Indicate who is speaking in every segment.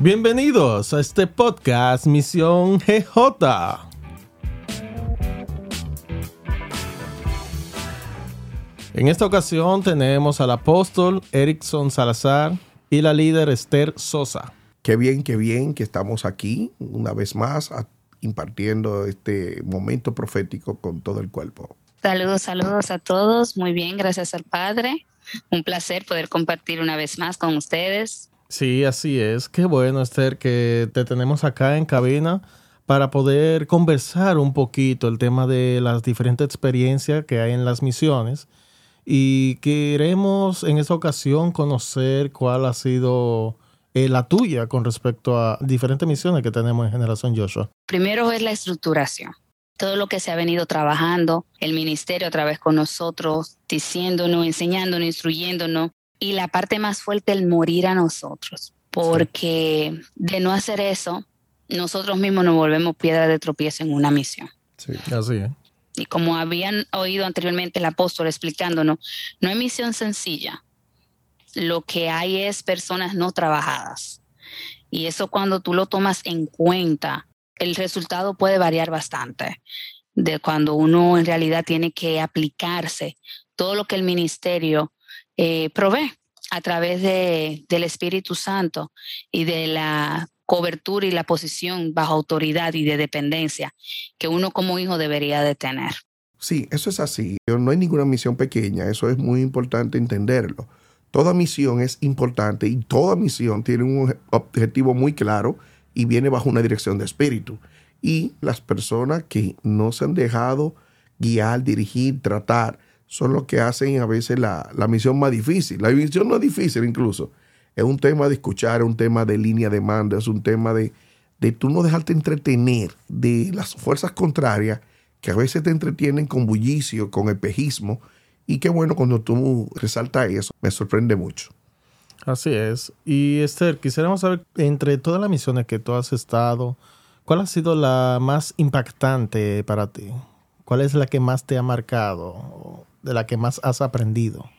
Speaker 1: Bienvenidos a este podcast Misión GJ. En esta ocasión tenemos al apóstol Erickson Salazar y la líder Esther Sosa.
Speaker 2: Qué bien, qué bien que estamos aquí una vez más impartiendo este momento profético con todo el cuerpo.
Speaker 3: Saludos, saludos a todos. Muy bien, gracias al Padre. Un placer poder compartir una vez más con ustedes.
Speaker 1: Sí, así es. Qué bueno, Esther, que te tenemos acá en cabina para poder conversar un poquito el tema de las diferentes experiencias que hay en las misiones. Y queremos en esta ocasión conocer cuál ha sido eh, la tuya con respecto a diferentes misiones que tenemos en Generación Joshua.
Speaker 3: Primero es la estructuración. Todo lo que se ha venido trabajando, el ministerio a través con nosotros, diciéndonos, enseñándonos, instruyéndonos, y la parte más fuerte, el morir a nosotros, porque de no hacer eso, nosotros mismos nos volvemos piedra de tropiezo en una misión.
Speaker 1: Sí, así es.
Speaker 3: Y como habían oído anteriormente el apóstol explicándonos, no hay misión sencilla. Lo que hay es personas no trabajadas. Y eso cuando tú lo tomas en cuenta, el resultado puede variar bastante de cuando uno en realidad tiene que aplicarse todo lo que el ministerio eh, provee a través de, del Espíritu Santo y de la cobertura y la posición bajo autoridad y de dependencia que uno como hijo debería de tener.
Speaker 2: Sí, eso es así. No hay ninguna misión pequeña, eso es muy importante entenderlo. Toda misión es importante y toda misión tiene un objetivo muy claro y viene bajo una dirección de espíritu. Y las personas que no se han dejado guiar, dirigir, tratar son los que hacen a veces la, misión más difícil. La misión no es difícil incluso. Es un tema de escuchar, es un tema de línea de mando, es un tema de, de tú no dejarte entretener de las fuerzas contrarias que a veces te entretienen con bullicio, con espejismo. Y qué bueno cuando tú resaltas eso, me sorprende mucho.
Speaker 1: Así es. Y Esther, quisiéramos saber, entre todas las misiones que tú has estado, ¿cuál ha sido la más impactante para ti? ¿Cuál es la que más te ha marcado? De la que más has aprendido?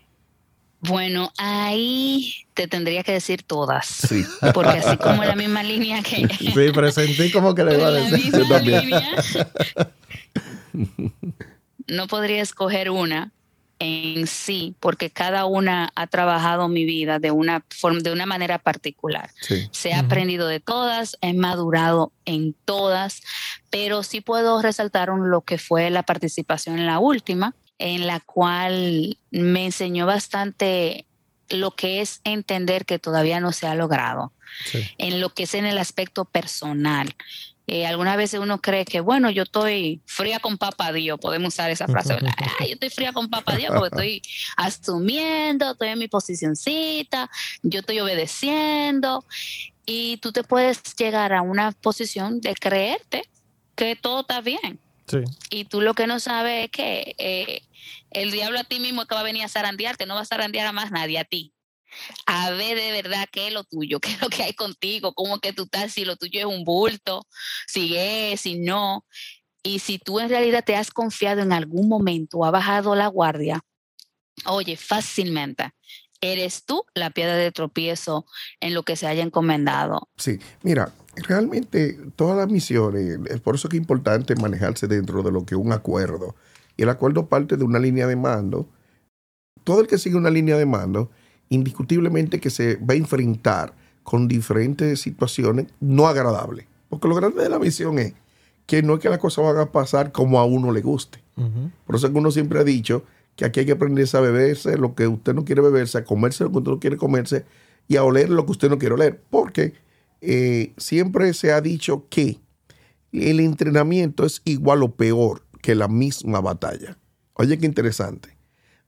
Speaker 3: Bueno, ahí te tendría que decir todas. Sí. Porque así como la misma línea que.
Speaker 1: Sí, presentí como que le iba a decir.
Speaker 3: no podría escoger una en sí, porque cada una ha trabajado mi vida de una forma, de una manera particular. Se ha aprendido de todas, he madurado en todas, pero sí puedo resaltar lo que fue la participación en la última, en la cual me enseñó bastante lo que es entender que todavía no se ha logrado, en lo que es en el aspecto personal. Eh, algunas veces uno cree que, bueno, yo estoy fría con papá Dios, podemos usar esa frase, yo estoy fría con papá Dios porque estoy asumiendo, estoy en mi posicioncita, yo estoy obedeciendo y tú te puedes llegar a una posición de creerte que todo está bien. Y tú lo que no sabes es que eh, el diablo a ti mismo que va a venir a zarandearte, no va a zarandear a más nadie, a ti. A ver de verdad qué es lo tuyo, qué es lo que hay contigo, cómo que tú estás, si lo tuyo es un bulto, si es, si no. Y si tú en realidad te has confiado en algún momento ha bajado la guardia, oye, fácilmente eres tú la piedra de tropiezo en lo que se haya encomendado.
Speaker 2: Sí, mira, realmente todas las misiones, es por eso que es importante manejarse dentro de lo que es un acuerdo. Y el acuerdo parte de una línea de mando. Todo el que sigue una línea de mando, indiscutiblemente que se va a enfrentar con diferentes situaciones no agradables. Porque lo grande de la misión es que no es que las cosas van a pasar como a uno le guste. Por eso es que uno siempre ha dicho que aquí hay que aprenderse a beberse lo que usted no quiere beberse, a comerse lo que usted no quiere comerse y a oler lo que usted no quiere oler. Porque eh, siempre se ha dicho que el entrenamiento es igual o peor que la misma batalla. Oye, qué interesante.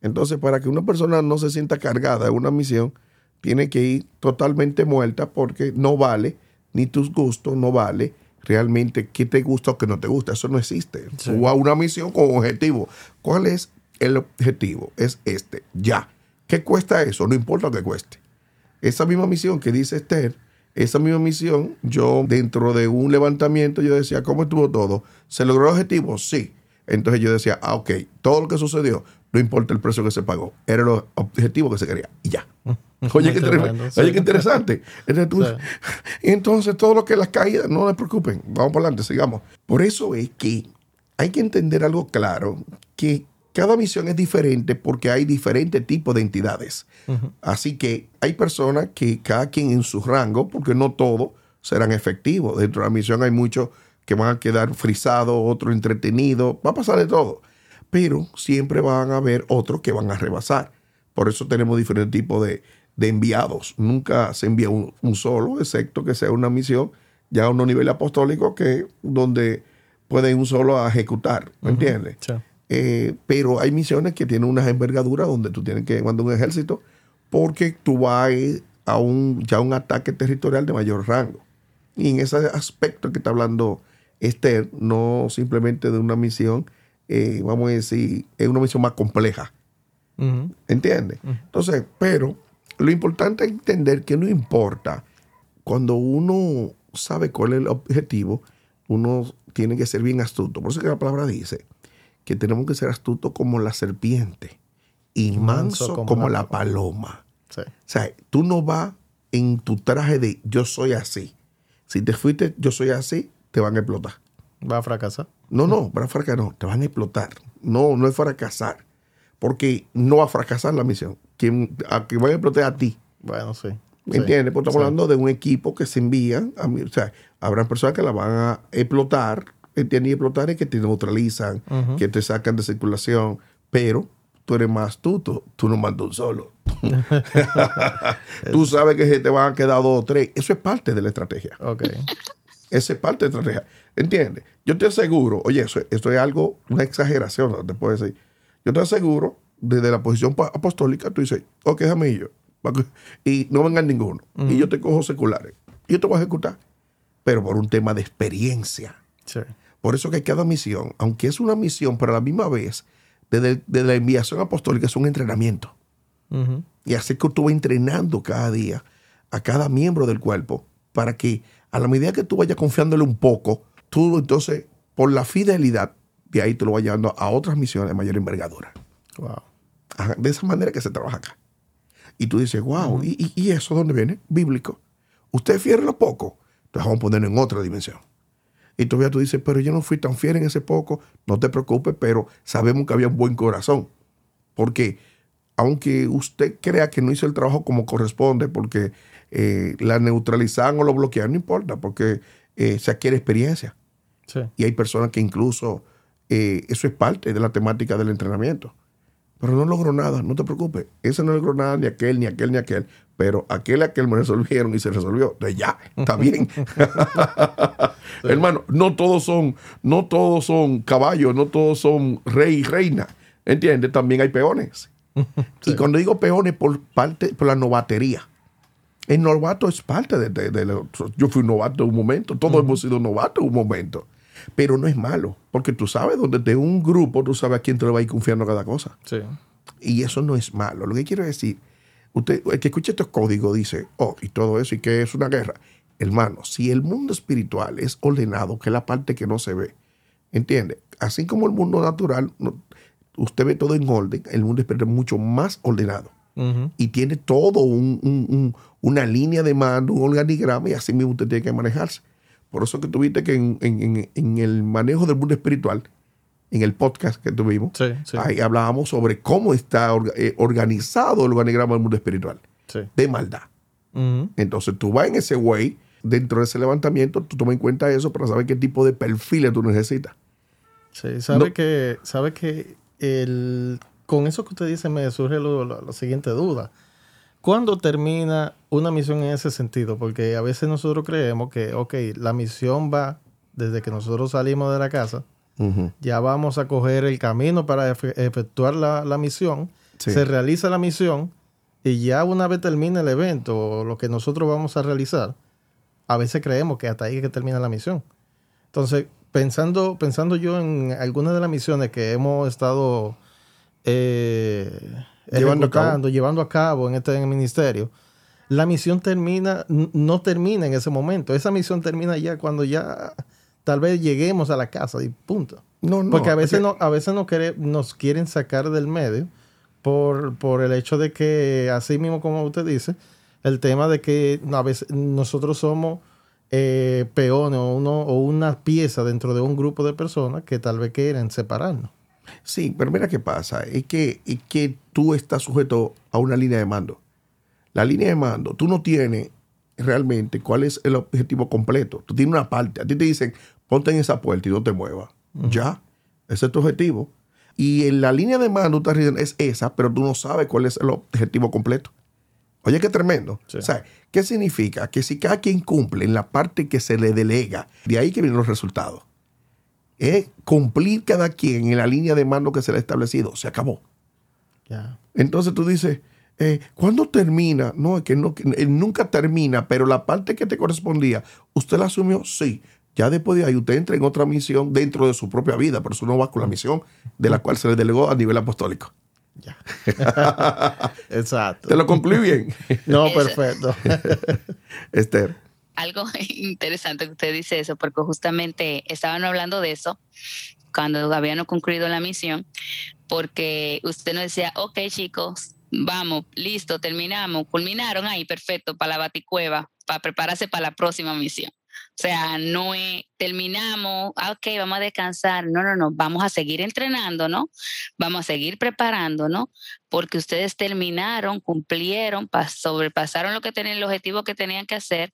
Speaker 2: Entonces, para que una persona no se sienta cargada de una misión, tiene que ir totalmente muerta porque no vale ni tus gustos, no vale realmente qué te gusta o qué no te gusta. Eso no existe. O a una misión con objetivo. ¿Cuál es el objetivo? Es este, ya. ¿Qué cuesta eso? No importa lo que cueste. Esa misma misión que dice Esther, esa misma misión, yo dentro de un levantamiento, yo decía, ¿cómo estuvo todo? ¿Se logró el objetivo? Sí. Entonces yo decía, ah, ok, todo lo que sucedió, no importa el precio que se pagó, era el objetivo que se quería y ya. Oye, qué, interesante. Entonces, todo lo que las caídas, no les preocupen, vamos para adelante, sigamos. Por eso es que hay que entender algo claro, que cada misión es diferente porque hay diferentes tipos de entidades. Así que hay personas que cada quien en su rango, porque no todos serán efectivos. Dentro de la misión hay muchos que van a quedar frisados, otros entretenidos, va a pasar de todo. Pero siempre van a haber otros que van a rebasar. Por eso tenemos diferentes tipos de, de enviados. Nunca se envía un, solo, excepto que sea una misión ya a un nivel apostólico que donde puede un solo ejecutar, ¿me entiendes? Eh, pero hay misiones que tienen unas envergaduras donde tú tienes que mandar un ejército porque tú vas a un, ya un ataque territorial de mayor rango. Y en ese aspecto que está hablando Esther, no simplemente de una misión, eh, vamos a decir, es una misión más compleja. ¿Entiendes? Entonces, pero lo importante es entender que no importa. Cuando uno sabe cuál es el objetivo, uno tiene que ser bien astuto. Por eso que la palabra dice que tenemos que ser astutos como la serpiente y manso, como, la, paloma. O sea, tú no vas en tu traje de yo soy así. Si te fuiste yo soy así, te van a explotar.
Speaker 1: ¿Va a fracasar?
Speaker 2: No, no, va a fracasar, no, te van a explotar. No, no es fracasar. Porque no va a fracasar la misión quien, a que vaya a explotar a ti.
Speaker 1: Bueno, sí.
Speaker 2: ¿Me entiendes? Porque estamos hablando de un equipo que se envía. A mí, o sea, habrá personas que la van a explotar, entiendes? Y explotar es que te neutralizan, que te sacan de circulación, pero tú eres más astuto, tú no mandas un solo. tú sabes que se te van a quedar dos o tres. Eso es parte de la estrategia.
Speaker 1: Ok.
Speaker 2: Eso es parte de la estrategia. ¿Entiendes? Yo te aseguro, oye, eso, esto es algo, una exageración, no te puedo decir. Yo te aseguro desde la posición apostólica, tú dices, ok, yo. Y no vengan ninguno. Y yo te cojo seculares. Y yo te voy a ejecutar. Pero por un tema de experiencia. Por eso que cada misión, aunque es una misión, pero a la misma vez, desde, la enviación apostólica es un entrenamiento. Y así que tú vas entrenando cada día a cada miembro del cuerpo para que a la medida que tú vayas confiándole un poco, tú entonces, por la fidelidad, de ahí te lo vas llevando a otras misiones de mayor envergadura.
Speaker 1: Wow
Speaker 2: de esa manera que se trabaja acá. Y tú dices, wow, ¿y, ¿y, eso dónde viene? Bíblico. Usted en lo poco, entonces vamos a ponerlo en otra dimensión. Y todavía tú dices, pero yo no fui tan fiel en ese poco, no te preocupes, pero sabemos que había un buen corazón. Porque aunque usted crea que no hizo el trabajo como corresponde, porque eh, la neutralizan o lo bloquean, no importa, porque eh, se adquiere experiencia. Y hay personas que incluso eh, eso es parte de la temática del entrenamiento pero no logró nada, no te preocupes. Ese no logró nada, ni aquel, ni aquel, ni aquel. Pero aquel aquel me resolvieron y se resolvió. Entonces ya, está bien. Hermano, no todos son, no todos son caballos, no todos son rey y reina. ¿Entiendes? También hay peones. Y cuando digo peones, por parte, por la novatería. El novato es parte de, de, Yo fui novato en un momento, todos hemos sido novatos en un momento. Pero no es malo, porque tú sabes, donde de un grupo, tú sabes a quién te lo va a ir confiando cada cosa.
Speaker 1: Sí.
Speaker 2: Y eso no es malo. Lo que quiero decir, usted, el que escucha estos códigos dice, oh, y todo eso, y que es una guerra. Hermano, si el mundo espiritual es ordenado, que es la parte que no se ve, ¿entiende? Así como el mundo natural, usted ve todo en orden, el mundo espiritual es mucho más ordenado. Y tiene todo una línea de mando, un organigrama, y así mismo usted tiene que manejarse. Por eso que tuviste que en, el manejo del mundo espiritual, en el podcast que tuvimos, ahí hablábamos sobre cómo está eh, organizado el organigrama del mundo espiritual de maldad. Entonces tú vas en ese way, dentro de ese levantamiento, tú tomas en cuenta eso para saber qué tipo de perfiles tú necesitas.
Speaker 1: Sí, sabe que, sabe que el, con eso que usted dice me surge la siguiente duda. ¿Cuándo termina una misión en ese sentido? Porque a veces nosotros creemos que, ok, la misión va desde que nosotros salimos de la casa, ya vamos a coger el camino para efectuar la, misión, se realiza la misión y ya una vez termina el evento o lo que nosotros vamos a realizar, a veces creemos que hasta ahí es que termina la misión. Entonces, pensando, pensando yo en algunas de las misiones que hemos estado... Eh, llevando a, cabo. llevando a cabo en este ministerio, la misión termina, no termina en ese momento. Esa misión termina ya cuando ya tal vez lleguemos a la casa y punto. No, no, Porque a veces, no, a veces nos, quieren sacar del medio por, por el hecho de que, así mismo como usted dice, el tema de que a veces nosotros somos eh, peones o, uno, o una pieza dentro de un grupo de personas que tal vez quieren separarnos.
Speaker 2: Sí, pero mira qué pasa, es que, es que tú estás sujeto a una línea de mando. La línea de mando, tú no tienes realmente cuál es el objetivo completo. Tú tienes una parte, a ti te dicen, ponte en esa puerta y no te muevas. Ya, ese es tu objetivo. Y en la línea de mando estás diciendo, es esa, pero tú no sabes cuál es el objetivo completo. Oye, qué tremendo. O sea, ¿qué significa? Que si cada quien cumple en la parte que se le delega, de ahí que vienen los resultados. Es cumplir cada quien en la línea de mando que se le ha establecido. Se acabó. Entonces tú dices, eh, ¿cuándo termina? No, es que, no, nunca termina, pero la parte que te correspondía, ¿usted la asumió? Sí. Ya después de ahí usted entra en otra misión dentro de su propia vida, pero eso no va con la misión de la cual se le delegó a nivel apostólico. Ya.
Speaker 1: Exacto.
Speaker 2: ¿Te lo concluí bien?
Speaker 1: no, perfecto.
Speaker 2: Esther.
Speaker 3: Algo interesante que usted dice eso, porque justamente estaban hablando de eso cuando habían concluido la misión, porque usted nos decía, ok chicos, vamos, listo, terminamos, culminaron ahí, perfecto, para la baticueva, para prepararse para la próxima misión. O sea, no es, terminamos, ah, ok, vamos a descansar. No, no, no, vamos a seguir entrenando, ¿no? Vamos a seguir preparando, ¿no? Porque ustedes terminaron, cumplieron, sobrepasaron lo que tenían, el objetivo que tenían que hacer,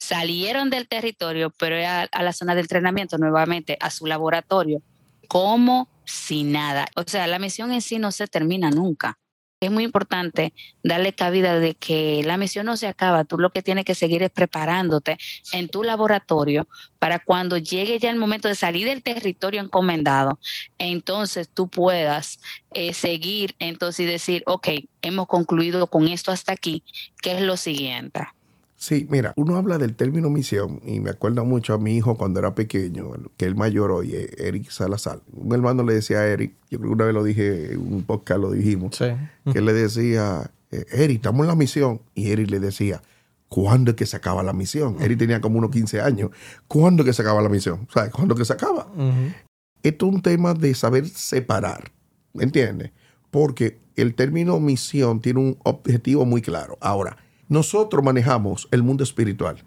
Speaker 3: salieron del territorio, pero a, a la zona de entrenamiento nuevamente, a su laboratorio, como si nada. O sea, la misión en sí no se termina nunca es muy importante darle cabida de que la misión no se acaba, tú lo que tienes que seguir es preparándote en tu laboratorio para cuando llegue ya el momento de salir del territorio encomendado, entonces tú puedas eh, seguir entonces y decir, ok, hemos concluido con esto hasta aquí, ¿qué es lo siguiente?
Speaker 2: Sí, mira, uno habla del término misión y me acuerdo mucho a mi hijo cuando era pequeño, que el mayor hoy, eh, Eric Salazar. Un hermano le decía a Eric, yo creo que una vez lo dije, en un podcast lo dijimos, que le decía, eh, Eric, estamos en la misión. Y Eric le decía, ¿cuándo es que se acaba la misión? Eric tenía como unos 15 años. ¿Cuándo es que se acaba la misión? ¿Sabes? ¿Cuándo es que se acaba? Esto es un tema de saber separar, ¿me entiendes? Porque el término misión tiene un objetivo muy claro. Ahora, nosotros manejamos el mundo espiritual.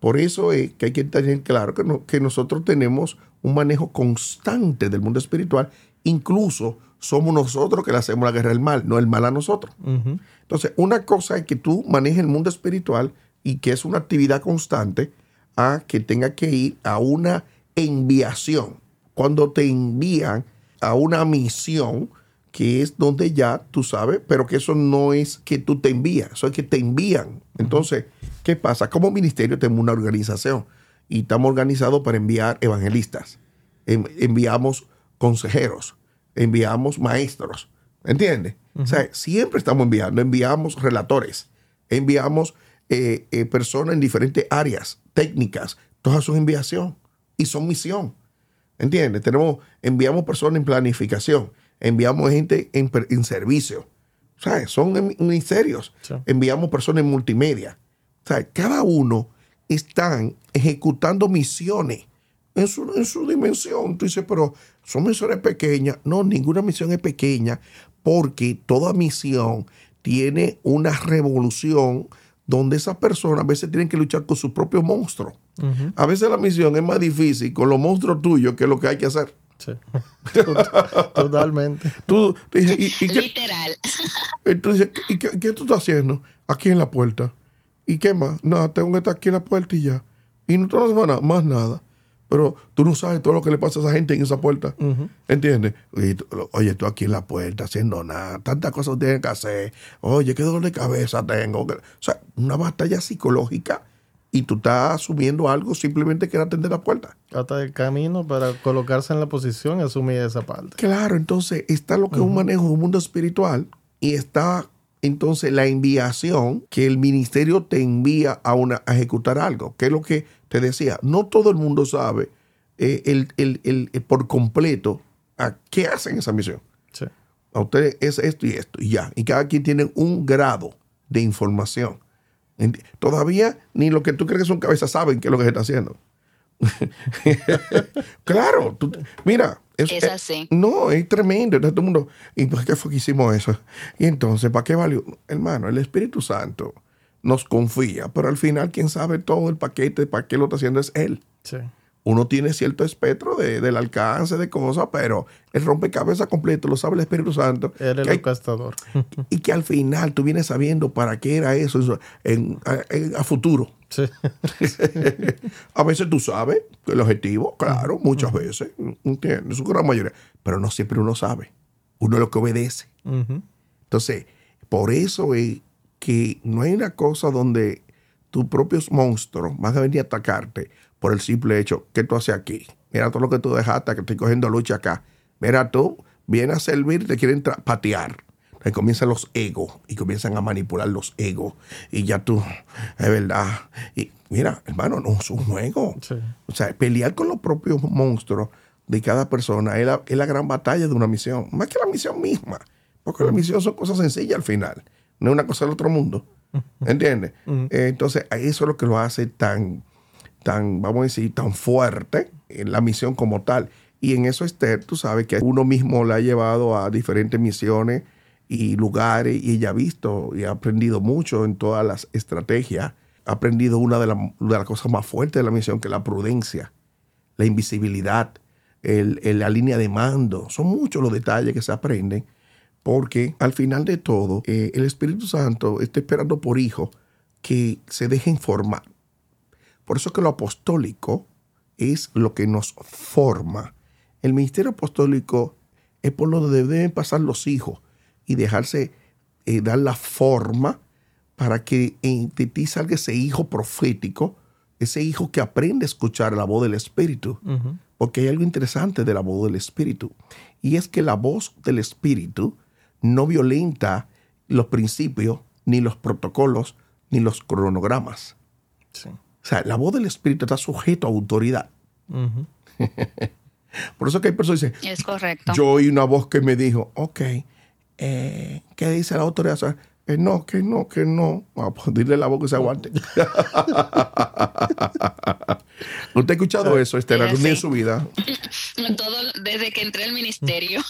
Speaker 2: Por eso es que hay que tener claro que, que nosotros tenemos un manejo constante del mundo espiritual. Incluso somos nosotros que le hacemos la guerra del mal, no el mal a nosotros. Entonces, una cosa es que tú manejes el mundo espiritual y que es una actividad constante a que tenga que ir a una enviación. Cuando te envían a una misión, que es donde ya tú sabes, pero que eso no es que tú te envías, eso es que te envían. Entonces, ¿qué pasa? Como ministerio tenemos una organización y estamos organizados para enviar evangelistas, enviamos consejeros, enviamos maestros, ¿entiendes? O sea, siempre estamos enviando, enviamos relatores, enviamos eh, eh, personas en diferentes áreas técnicas, todas son enviación y son misión. ¿Entiendes? Tenemos, enviamos personas en planificación, enviamos gente en, servicio. ¿Sabes? Son ministerios. Enviamos personas en multimedia. ¿Sabes? Cada uno están ejecutando misiones en su, en su dimensión. Tú dices, pero son misiones pequeñas. No, ninguna misión es pequeña porque toda misión tiene una revolución donde esas personas a veces tienen que luchar con su propio monstruo. A veces la misión es más difícil con los monstruos tuyos que lo que hay que hacer.
Speaker 1: Totalmente.
Speaker 2: Tú,
Speaker 3: Literal.
Speaker 2: Entonces, ¿y qué, tú estás haciendo? Aquí en la puerta. ¿Y qué más? Nada, tengo que estar aquí en la puerta y ya. Y no te nada, más nada. Pero tú no sabes todo lo que le pasa a esa gente en esa puerta. ¿Entiendes? oye, tú aquí en la puerta haciendo nada. Tantas cosas tienes que hacer. Oye, qué dolor de cabeza tengo. O sea, una batalla psicológica y tú estás asumiendo algo simplemente que era atender la puerta.
Speaker 1: Hasta el camino para colocarse en la posición y asumir esa parte.
Speaker 2: Claro, entonces está lo que es un manejo de un mundo espiritual y está entonces la enviación que el ministerio te envía a, una, a ejecutar algo, que es lo que te decía, no todo el mundo sabe eh, el, por completo a qué hacen esa misión. Sí. A ustedes es esto y esto, y ya. Y cada quien tiene un grado de información. Todavía ni lo que tú crees que son cabezas saben qué es lo que se está haciendo. claro, mira,
Speaker 3: Es, así.
Speaker 2: no, es tremendo. todo el mundo, ¿y por qué fue que hicimos eso? Y entonces, ¿para qué valió? Hermano, el Espíritu Santo nos confía, pero al final quien sabe todo el paquete, para qué lo está haciendo es Él. Sí. Uno tiene cierto espectro de, del alcance de cosas, pero el rompecabezas completo lo sabe el Espíritu Santo.
Speaker 1: Era el gastador.
Speaker 2: Y que al final tú vienes sabiendo para qué era eso, en, a, futuro. Sí. a veces tú sabes el objetivo, claro, muchas veces, ¿entiendes? Su gran mayoría, pero no siempre uno sabe. Uno es lo que obedece. Entonces, por eso es que no hay una cosa donde tus propios monstruos van a venir a atacarte por el simple hecho que tú haces aquí. Mira todo lo que tú dejaste, que estoy cogiendo lucha acá. Mira tú, viene a servir, te quieren patear. Ahí comienzan los egos y comienzan a manipular los egos. Y ya tú, es verdad. Y mira, hermano, no es un juego. O sea, pelear con los propios monstruos de cada persona es la, es la, gran batalla de una misión. Más que la misión misma. Porque la misión son cosas sencillas al final no es una cosa del otro mundo. ¿Entiendes? Eh, entonces, eso es lo que lo hace tan, tan, vamos a decir, tan fuerte en la misión como tal. Y en eso, Esther, tú sabes que uno mismo la ha llevado a diferentes misiones y lugares y ella ha visto y ha aprendido mucho en todas las estrategias. Ha aprendido una de, de las cosas más fuertes de la misión, que es la prudencia, la invisibilidad, el, la línea de mando. Son muchos los detalles que se aprenden porque al final de todo, eh, el Espíritu Santo está esperando por hijos que se dejen formar. Por eso que lo apostólico es lo que nos forma. El ministerio apostólico es por lo que deben pasar los hijos y dejarse eh, dar la forma para que de ti salga ese hijo profético, ese hijo que aprende a escuchar la voz del Espíritu. Porque hay algo interesante de la voz del Espíritu. Y es que la voz del Espíritu no violenta los principios, ni los protocolos, ni los cronogramas. O sea, la voz del Espíritu está sujeto a autoridad. Por eso que hay personas que
Speaker 3: dicen, es correcto.
Speaker 2: Yo oí una voz que me dijo, ok, eh, ¿qué dice la autoridad? Eh, no, que no, que no. Vamos a dile la voz que se aguante. ¿Usted ha escuchado eso, Estela, algún día en su vida?
Speaker 3: Todo desde que entré al ministerio.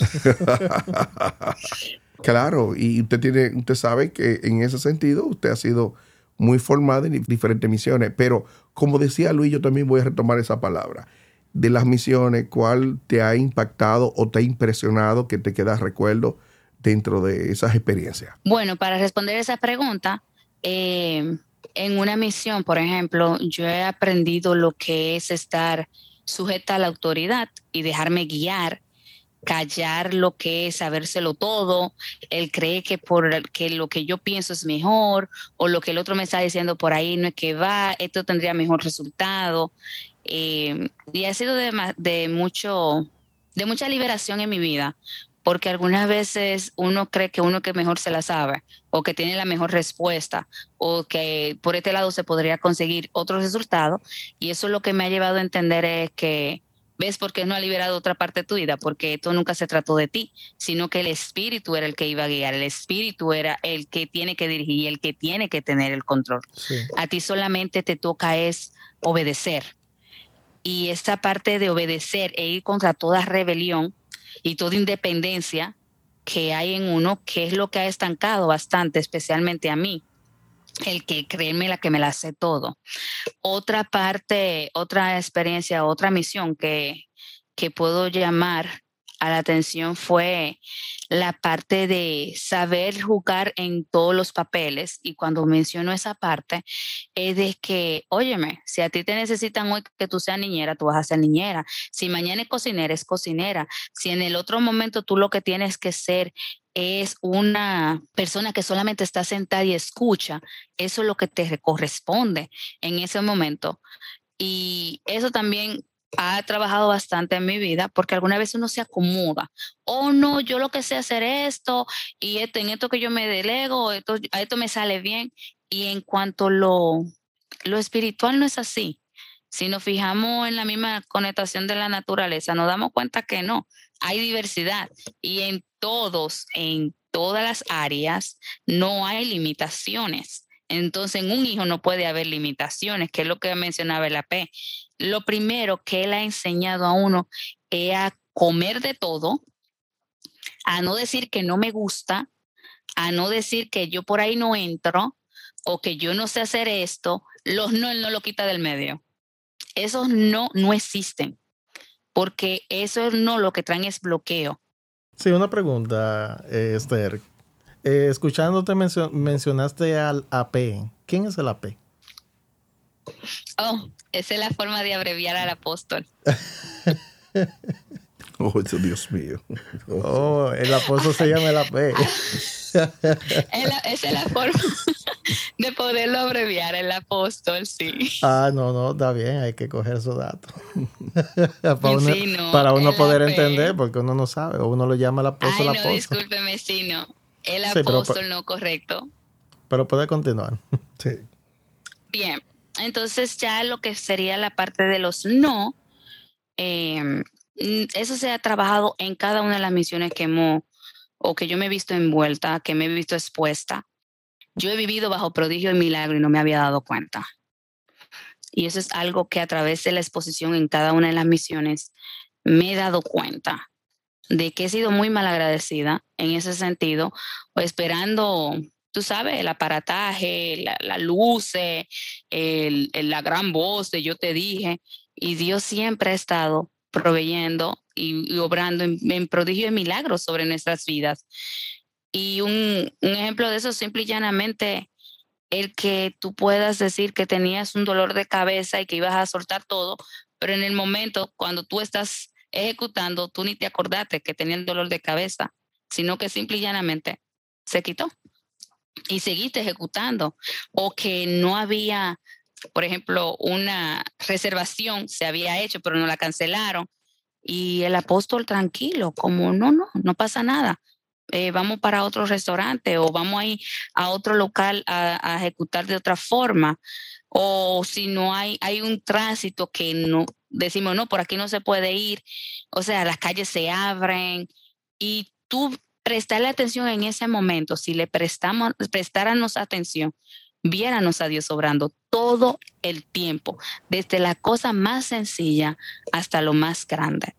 Speaker 2: claro, y usted tiene, usted sabe que en ese sentido usted ha sido muy formada en diferentes misiones. Pero como decía Luis, yo también voy a retomar esa palabra. De las misiones, ¿cuál te ha impactado o te ha impresionado que te queda recuerdo dentro de esas experiencias?
Speaker 3: Bueno, para responder esa pregunta, eh, en una misión, por ejemplo, yo he aprendido lo que es estar sujeta a la autoridad y dejarme guiar, callar lo que es sabérselo todo, él cree que por que lo que yo pienso es mejor o lo que el otro me está diciendo por ahí no es que va, esto tendría mejor resultado. Eh, y ha sido de, de mucho de mucha liberación en mi vida, porque algunas veces uno cree que uno que mejor se la sabe o que tiene la mejor respuesta o que por este lado se podría conseguir otro resultado y eso es lo que me ha llevado a entender es que ves por qué no ha liberado otra parte de tu vida porque esto nunca se trató de ti sino que el espíritu era el que iba a guiar el espíritu era el que tiene que dirigir y el que tiene que tener el control. A ti solamente te toca es obedecer. Y esta parte de obedecer e ir contra toda rebelión y toda independencia que hay en uno, que es lo que ha estancado bastante, especialmente a mí, el que créeme la que me la sé todo. Otra parte, otra experiencia, otra misión que, que puedo llamar a la atención fue la parte de saber jugar en todos los papeles. Y cuando menciono esa parte, es de que, óyeme, si a ti te necesitan hoy que tú seas niñera, tú vas a ser niñera. Si mañana es cocinera, es cocinera. Si en el otro momento tú lo que tienes que ser es una persona que solamente está sentada y escucha, eso es lo que te corresponde en ese momento. Y eso también ha trabajado bastante en mi vida porque alguna vez uno se acomoda. Oh, no, yo lo que sé hacer esto y esto, en esto que yo me delego, esto, a esto me sale bien. Y en cuanto lo, lo espiritual no es así. Si nos fijamos en la misma connotación de la naturaleza, nos damos cuenta que no, hay diversidad y en todos, en todas las áreas, no hay limitaciones. Entonces, en un hijo no puede haber limitaciones, que es lo que mencionaba el AP lo primero que él ha enseñado a uno es a comer de todo, a no decir que no me gusta, a no decir que yo por ahí no entro o que yo no sé hacer esto, los no, él no lo quita del medio. Esos no, no existen, porque eso no lo que traen es bloqueo.
Speaker 1: Sí, una pregunta, eh, Esther. Eh, escuchándote mencionaste al AP. ¿Quién es el AP?
Speaker 3: Oh, esa es la forma de abreviar al apóstol.
Speaker 2: oh, Dios mío.
Speaker 1: Oh, el apóstol se llama el AP.
Speaker 3: esa es la forma de poderlo abreviar, el apóstol, sí.
Speaker 1: Ah, no, no, está bien, hay que coger su dato. para uno, poder entender, porque uno no sabe, o uno lo llama el apóstol.
Speaker 3: Ay, no, discúlpeme, sí, no. El apóstol no correcto.
Speaker 1: Pero puede continuar.
Speaker 2: Sí.
Speaker 3: Bien, entonces ya lo que sería la parte de los no, em, eso se ha trabajado en cada una de las misiones que hemos, o que yo me he visto envuelta, que me he visto expuesta. Yo he vivido bajo prodigio y milagro y no me había dado cuenta. Y eso es algo que a través de la exposición en cada una de las misiones me he dado cuenta de que he sido muy mal agradecida en ese sentido, o esperando, tú sabes, el aparataje, la, la luces, el, la gran voz de yo te dije, y Dios siempre ha estado proveyendo y, obrando en, prodigio de milagros sobre nuestras vidas. Y un, un ejemplo de eso simple y llanamente el que tú puedas decir que tenías un dolor de cabeza y que ibas a soltar todo, pero en el momento cuando tú estás ejecutando, tú ni te acordaste que tenía el dolor de cabeza, sino que simple y llanamente se quitó y seguiste ejecutando. O que no había, por ejemplo, una reservación, se había hecho, pero no la cancelaron. Y el apóstol tranquilo, como no, no, no pasa nada. Eh, vamos para otro restaurante o vamos a ir a otro local a, a, ejecutar de otra forma. O si no hay, hay un tránsito que no, decimos, no, por aquí no se puede ir, o sea, las calles se abren y tú prestarle atención en ese momento, si le prestamos, prestáramos atención, viéramos a Dios obrando todo el tiempo, desde la cosa más sencilla hasta lo más grande.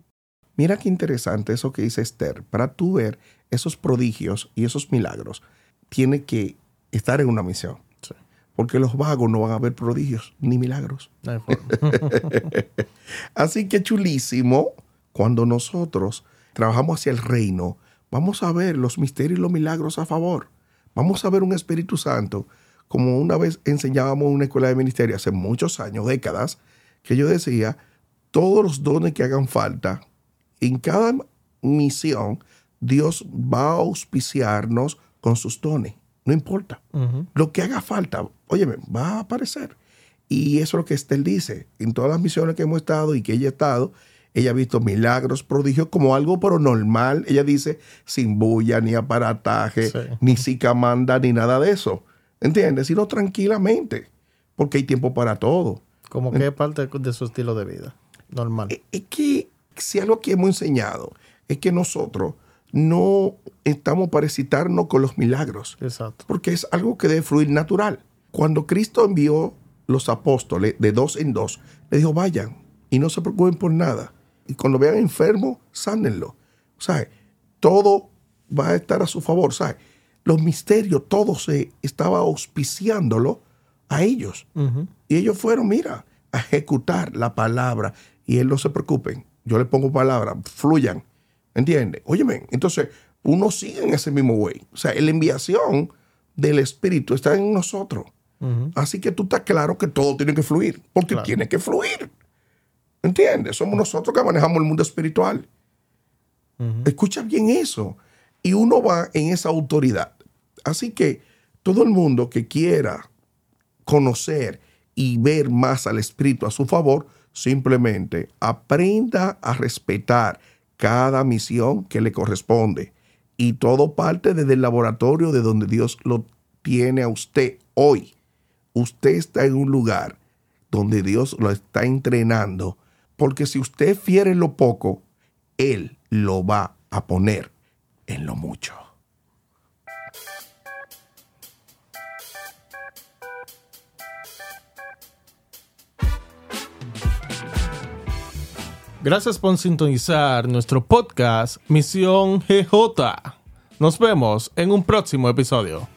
Speaker 2: Mira qué interesante eso que dice Esther. Para tú ver esos prodigios y esos milagros, tiene que estar en una misión. Porque los vagos no van a ver prodigios ni milagros. Así que chulísimo, cuando nosotros trabajamos hacia el reino, vamos a ver los misterios y los milagros a favor. Vamos a ver un Espíritu Santo, como una vez enseñábamos en una escuela de ministerio hace muchos años, décadas, que yo decía, todos los dones que hagan falta, en cada misión, Dios va a auspiciarnos con sus dones. No importa. Lo que haga falta, óyeme, va a aparecer. Y eso es lo que Estel dice. En todas las misiones que hemos estado y que ella ha estado, ella ha visto milagros, prodigios como algo pero normal. Ella dice, sin bulla, ni aparataje, ni sicamanda, ni nada de eso. ¿Entiendes? Sino tranquilamente. Porque hay tiempo para todo.
Speaker 1: Como que es parte de su estilo de vida. Normal.
Speaker 2: Es que si algo que hemos enseñado es que nosotros no estamos para excitarnos con los milagros.
Speaker 1: Exacto.
Speaker 2: Porque es algo que debe fluir natural. Cuando Cristo envió los apóstoles de dos en dos, le dijo, vayan y no se preocupen por nada. Y cuando vean enfermo, sánenlo. ¿Sabe? Todo va a estar a su favor. ¿Sabe? Los misterios, todo se estaba auspiciándolo a ellos. Y ellos fueron, mira, a ejecutar la palabra. Y él no se preocupen. Yo le pongo palabra, fluyan ¿Entiendes? Óyeme, entonces uno sigue en ese mismo way. O sea, la enviación del Espíritu está en nosotros. Así que tú estás claro que todo tiene que fluir, porque tiene que fluir. ¿Entiendes? Somos nosotros que manejamos el mundo espiritual. Escucha bien eso. Y uno va en esa autoridad. Así que todo el mundo que quiera conocer y ver más al Espíritu a su favor, simplemente aprenda a respetar cada misión que le corresponde. Y todo parte desde el laboratorio de donde Dios lo tiene a usted hoy. Usted está en un lugar donde Dios lo está entrenando, porque si usted fiere lo poco, Él lo va a poner en lo mucho.
Speaker 1: Gracias por sintonizar nuestro podcast Misión GJ. Nos vemos en un próximo episodio.